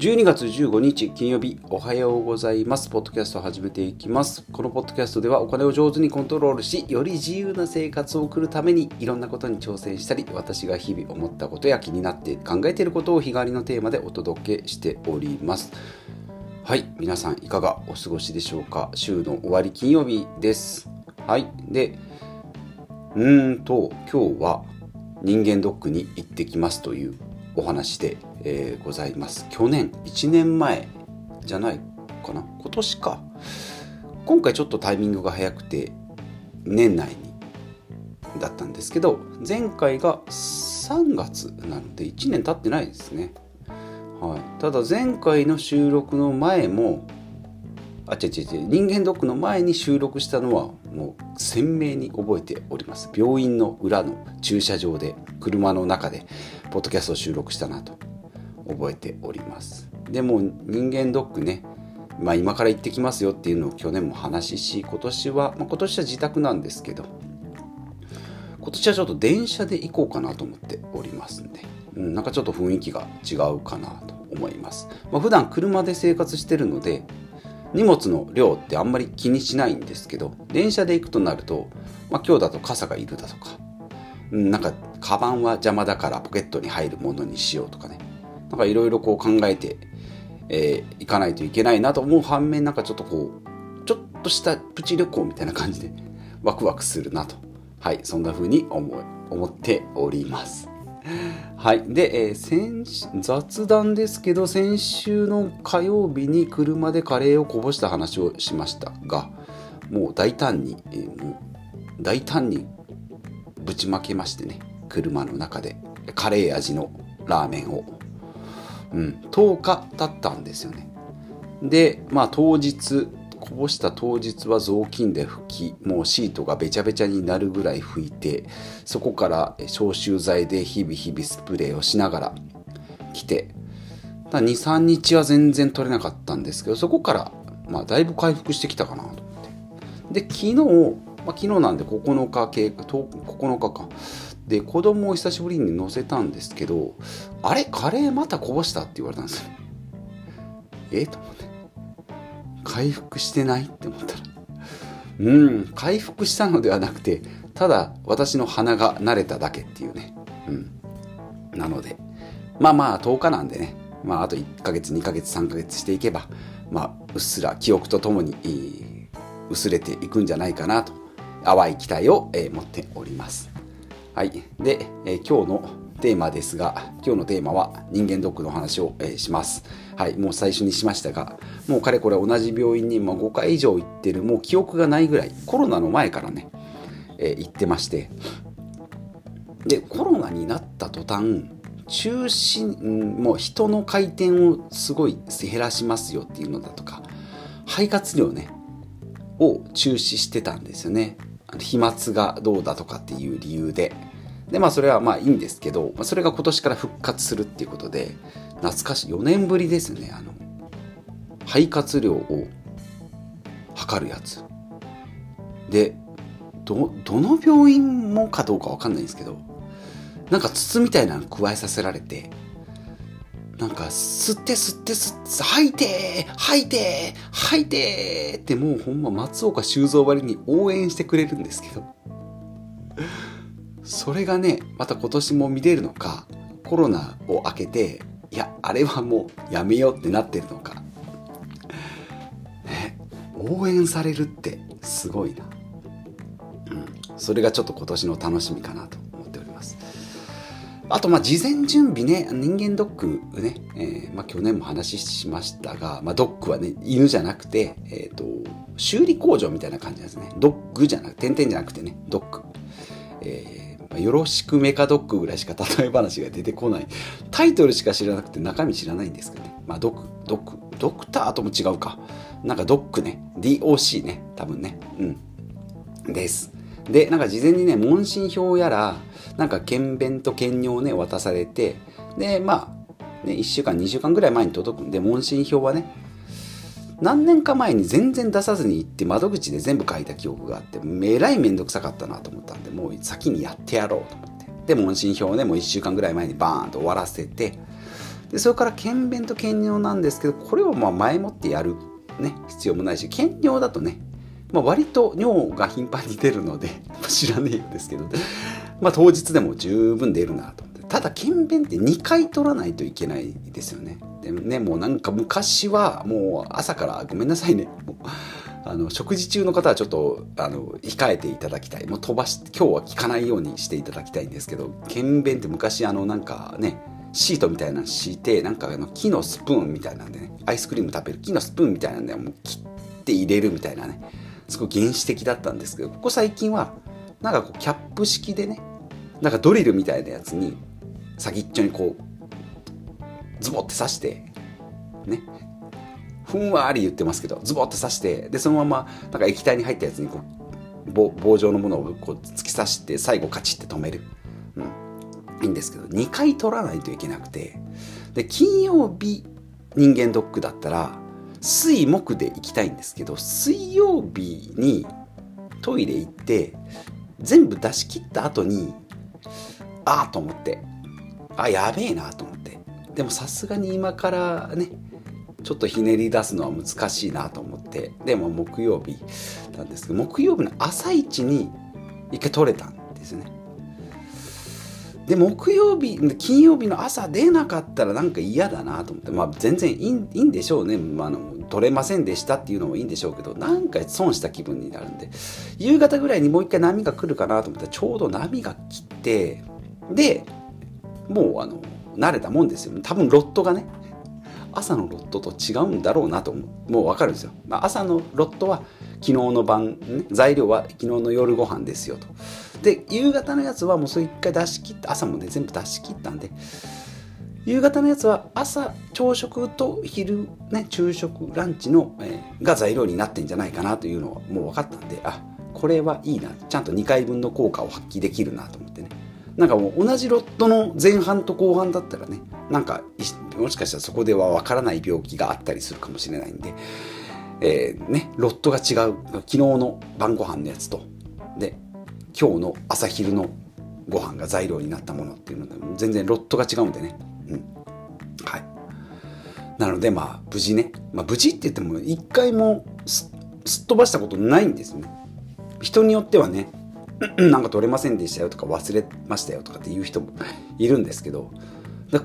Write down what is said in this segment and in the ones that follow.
12月15日金曜日おはようございます。ポッドキャストを始めていきます。このポッドキャストではお金を上手にコントロールし、より自由な生活を送るためにいろんなことに挑戦したり、私が日々思ったことや気になって考えていることを日替わりのテーマでお届けしております。はい、皆さんいかがお過ごしでしょうか週の終わり金曜日です。はい、で、うーんと、今日は人間ドックに行ってきますというお話で、えーございます。去年、1年前じゃないかな今年か。今回ちょっとタイミングが早くて、年内にだったんですけど、前回が3月なので1年経ってないですね。はい、ただ前回の収録の前もあ違う違う違う人間ドックの前に収録したのはもう鮮明に覚えております病院の裏の駐車場で車の中でポッドキャストを収録したなと覚えておりますでも人間ドックねまあ今から行ってきますよっていうのを去年も話しし今年は、まあ、今年は自宅なんですけど今年はちょっと電車で行こうかなと思っておりますんで、うん、なんかちょっと雰囲気が違うかなと思います。まあ、普段車で生活してるので、荷物の量ってあんまり気にしないんですけど、電車で行くとなると、まあ、今日だと傘がいるだとか、うん、なんか、カバンは邪魔だからポケットに入るものにしようとかね、なんかいろいろこう考えて、えー行かないといけないなと思う反面、なんかちょっとこう、ちょっとしたプチ旅行みたいな感じで ワクワクするなと。はい、そんな風に思い思っております。はい。で、えー先雑談ですけど、先週の火曜日に車でカレーをこぼした話をしましたが、もう大胆に、えー大胆にぶちまけましてね、車の中でカレー味のラーメンを、うん、10日経ったんですよね。で、まあ当日、こぼした当日は雑巾で拭き、もうシートがべちゃべちゃになるぐらい拭いて、そこから消臭剤で日々日々スプレーをしながら来て、2、3日は全然取れなかったんですけど、そこから、まあだいぶ回復してきたかなと思って。で、昨日、まあ、昨日なんで9日経過、9日か。で、子供を久しぶりに乗せたんですけど、あれカレーまたこぼしたって言われたんですよ。え？と思って。回復してないって思ったら。うん、回復したのではなくて、ただ私の鼻が慣れただけっていうね。うん。なので、まあまあ10日なんでね、まああと1ヶ月、2ヶ月、3ヶ月していけば、まあうっすら記憶とともに、薄れていくんじゃないかなと、淡い期待を、えー持っております。はい。で、えー今日のテーマですが、今日のテーマは人間ドックの話を、えーします。はい。もう最初にしましたが、もうかれこれ同じ病院にまあ5回以上行ってる、もう記憶がないぐらい、コロナの前からね、えー行ってまして、で、コロナになった途端、中心、うんもう人の回転をすごい減らしますよっていうのだとか、肺活量ね、を中止してたんですよね。飛沫がどうだとかっていう理由で。で、まあそれはまあいいんですけど、それが今年から復活するっていうことで、懐かしい、4年ぶりですね、あの、肺活量を測るやつ。で、ど、どの病院もかどうかわかんないんですけど、なんか筒みたいなの加えさせられて、なんか、吸って吸って吸って、吐いて吐いて吐いてってもうほんま松岡修造ばりに応援してくれるんですけど。それがね、また今年も見れるのか、コロナを明けて、いや、あれはもうやめようってなってるのか。ね、応援されるってすごいな。うん。それがちょっと今年の楽しみかなと思っております。あと、ま、事前準備ね、人間ドックね、えーまあ、去年も話しましたが、まあ、ドックはね、犬じゃなくて、えっ、と、修理工場みたいな感じなんですね。ドッグじゃなくて、点々じゃなくてね、ドッグ。えーまあよろしくメカドックぐらいしか例え話が出てこない。タイトルしか知らなくて中身知らないんですけどね。まあ、ドク、ドク、ドクターとも違うか。なんかドックね。DOC ね。多分ね。うん。です。で、なんか事前にね、問診票やら、なんか検便と検尿をね、渡されて、で、まあ、ね、1週間、2週間ぐらい前に届くんで、問診票はね、何年か前に全然出さずに行って窓口で全部書いた記憶があって、えらいめんどくさかったなと思ったんで、もう先にやってやろうと思って。で、問診票をね、もう1週間ぐらい前にバーンと終わらせて、でそれから検便と検尿なんですけどこれをまあ前もってやる、ね、必要もないし検尿だとね、まあ、割と尿が頻繁に出るので 知らねえようですけど、まあ、当日でも十分出るなとただ検便って2回取らないといけないですよね。でもねもうなんか昔はもう朝からごめんなさいね。あの食事中の方はちょっとあの控えていただきたい。もう飛ばして今日は聞かないようにしていただきたいんですけど検便って昔あのなんかねシートみたいなの敷いてなんかあの木のスプーンみたいなんでねアイスクリーム食べる木のスプーンみたいなんでもう切って入れるみたいなねすごい原始的だったんですけどここ最近はなんかこうキャップ式でねなんかドリルみたいなやつに先っちょにこうズボって刺してね。ふんわり言ってますけどズボって刺してでそのままなんか液体に入ったやつにこう棒棒状のものをこう突き刺して最後カチッて止める、うん、いいんですけど2回取らないといけなくてで金曜日人間ドックだったら水木で行きたいんですけど水曜日にトイレ行って全部出し切った後にああと思ってあやべえなと思って。でもさすがに今からねちょっとひねり出すのは難しいなと思って。でも木曜日なんですけど木曜日の朝一に一回取れたんですね。で木曜日金曜日の朝出なかったらなんか嫌だなと思って。まあ全然いいんでしょうね、まあ、あの取れませんでしたっていうのもいいんでしょうけどなんか損した気分になるんで。夕方ぐらいにもう一回波が来るかなと思ったらちょうど波が来てでもうあの慣れたもんですよ。多分ロットがね朝のロットと違うんだろうなともう分かるんですよ、まあ、朝のロットは昨日の晩、ね、材料は昨日の夜ご飯ですよと。で夕方のやつはもうそれ一回出し切って朝もね全部出し切ったんで夕方のやつは朝朝食と昼ね昼食ランチの、えー、が材料になってんじゃないかなというのはもう分かったんであこれはいいな。ちゃんと2回分の効果を発揮できるなと思ってね。なんかもう同じロットの前半と後半だったらねなんかもしかしたらそこではわからない病気があったりするかもしれないんで、えー、ね、ロットが違う昨日の晩ご飯のやつとで今日の朝昼のご飯が材料になったものっていうので全然ロットが違うんでね、うん、はい。なのでまあ無事ね、まあ、無事って言っても一回もすっ飛ばしたことないんですね。人によってはねなんか取れませんでしたよとか忘れましたよとかっていう人もいるんですけど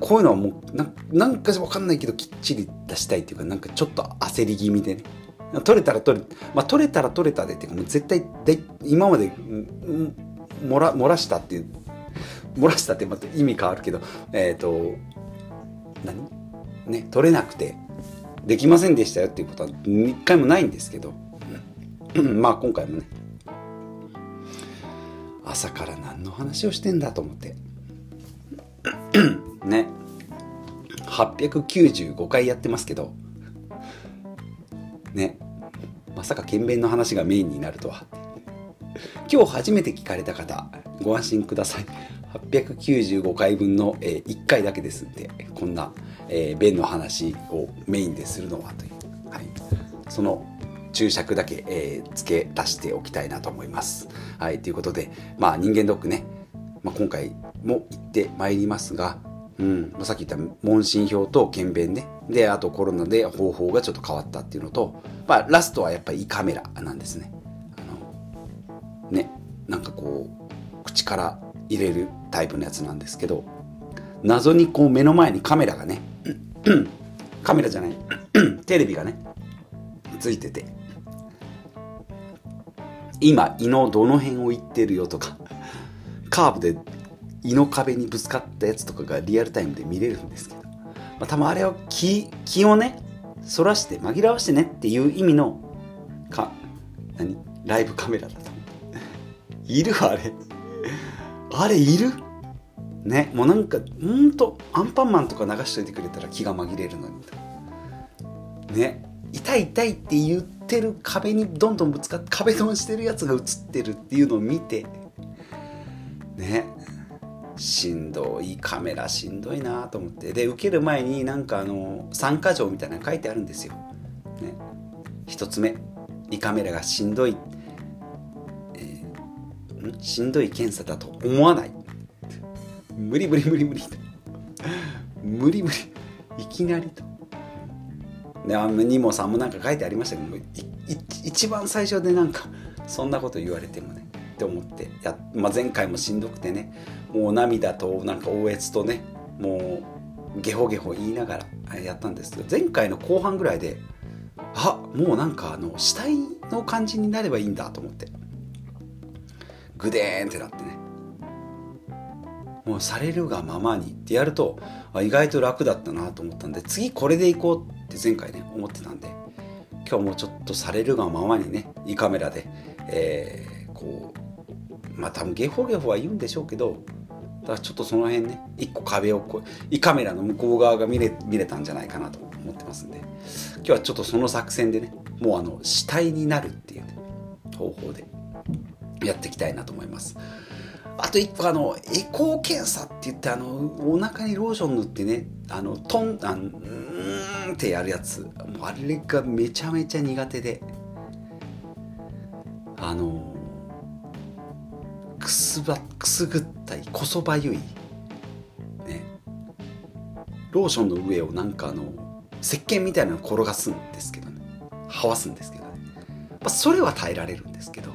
こういうのはもうななんか分かんないけどきっちり出したいっていうかなんかちょっと焦り気味でね。取れたら取れ,、まあ、取れたら取れたでっていうかもう絶対で今まで漏ら漏らしたっていう漏らしたってまた意味変わるけどえっ、ー、と何？ね取れなくてできませんでしたよっていうことは一回もないんですけど まあ今回もね朝から何の話をしてんだと思って。ね。895回やってますけど。ね。まさか検便の話がメインになるとは。今日初めて聞かれた方ご安心ください。895回分の、えー、1回だけですんでこんな、えー、便の話をメインでするのはという、はい、その注釈だけ、えー、付け足しておきたいなと思います。はい、ということで、まあ人間ドックね、まあ、今回も行ってまいりますが、うん、さっき言った問診票と検便ね。で、あとコロナで方法がちょっと変わったっていうのと、まあラストはやっぱり胃カメラなんですね。あの、ね、なんかこう、口から入れるタイプのやつなんですけど、謎にこう目の前にカメラがね、カメラじゃない、テレビがね、ついてて、今胃のどの辺を行ってるよとかカーブで胃の壁にぶつかったやつとかがリアルタイムで見れるんですけど、まあ、多分あれは気気をねそらして紛らわしてねっていう意味のか何ライブカメラだといるあれ。あれいる？ねもうなんかほんとアンパンマンとか流しといてくれたら気が紛れるのにね痛い痛いって言っててる壁にどんどんぶつかって壁ドンしてるやつが映ってるっていうのを見てね。しんどいカメラしんどいなと思って。で受ける前になんかあの参加状みたいなの書いてあるんですよ。ね、1つ目。胃カメラがしんどい、えー、しんどい検査だと思わない。無理無理無理無理。無理無理。いきなりと。であのニモさんもなんか書いてありましたけど一番最初でなんかそんなこと言われてもねって思ってや、まあ、前回もしんどくてねもう涙となんか応越とねもうゲホゲホ言いながらやったんですけど前回の後半ぐらいであもうなんかあの死体の感じになればいいんだと思ってグデーンってなってね。もうされるがままにってやると意外と楽だったなと思ったんで次これでいこうって前回ね思ってたんで今日もちょっとされるがままにね胃カメラで、えー、こうまあ多分ゲホゲホは言うんでしょうけどだからちょっとその辺ね一個壁をこう胃カメラの向こう側が見れ見れたんじゃないかなと思ってますんで今日はちょっとその作戦でねもうあの死体になるっていう、ね、方法でやっていきたいなと思います。あと一個あのエコー検査って言ってあのお腹にローション塗ってねあのトンあのうんってやるやつ。もうあれがめちゃめちゃ苦手で。あのくすばくすぐったいこそばゆい。ね。ローションの上をなんかあの石鹸みたいなの転がすんですけどね。はわすんですけどね、まあ、それは耐えられるんですけど。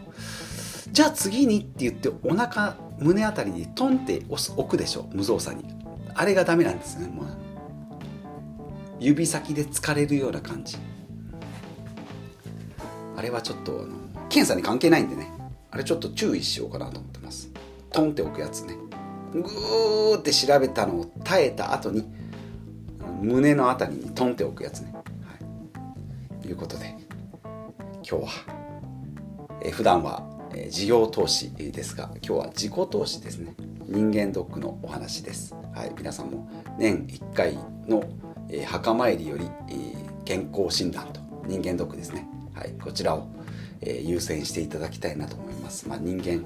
じゃあ次にって言ってお腹胸あたりにトンって置くでしょ。無造作に。あれがダメなんですね。もう。指先で疲れるような感じ。あれはちょっとあの検査に関係ないんでね。あれちょっと注意しようかなと思ってます。トンって置くやつね。グーって調べたのを耐えた後に胸のあたりにトンって置くやつね、はい、ということで今日は、えー、普段は事業投資ですが今日は自己投資ですね。人間ドックのお話です、はい、皆さんも年1回の、え墓参りより、え健康診断と人間ドックですね、はい、こちらを、え優先していただきたいなと思います、まあ、人間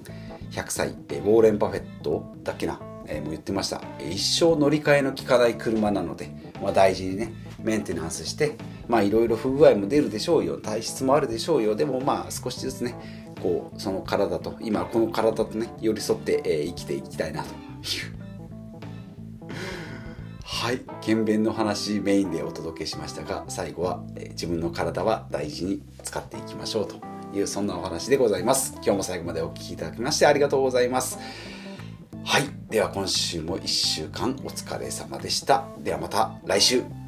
100歳、えウォーレン・バフェットだっけな、えもう言ってました。一生乗り換えの効かない車なので、まあ、大事にねメンテナンスしてまあいろいろ不具合も出るでしょうよ。体質もあるでしょうよ。でもまあ少しずつねこうその体と今この体とね寄り添って、えー、生きていきたいなと。い うはい。検便の話メインでお届けしましたが最後は、えー、自分の体は大事に使っていきましょうというそんなお話でございます。今日も最後までお聴きいただきましてありがとうございます。はい。では今週も1週間お疲れ様でした。ではまた来週。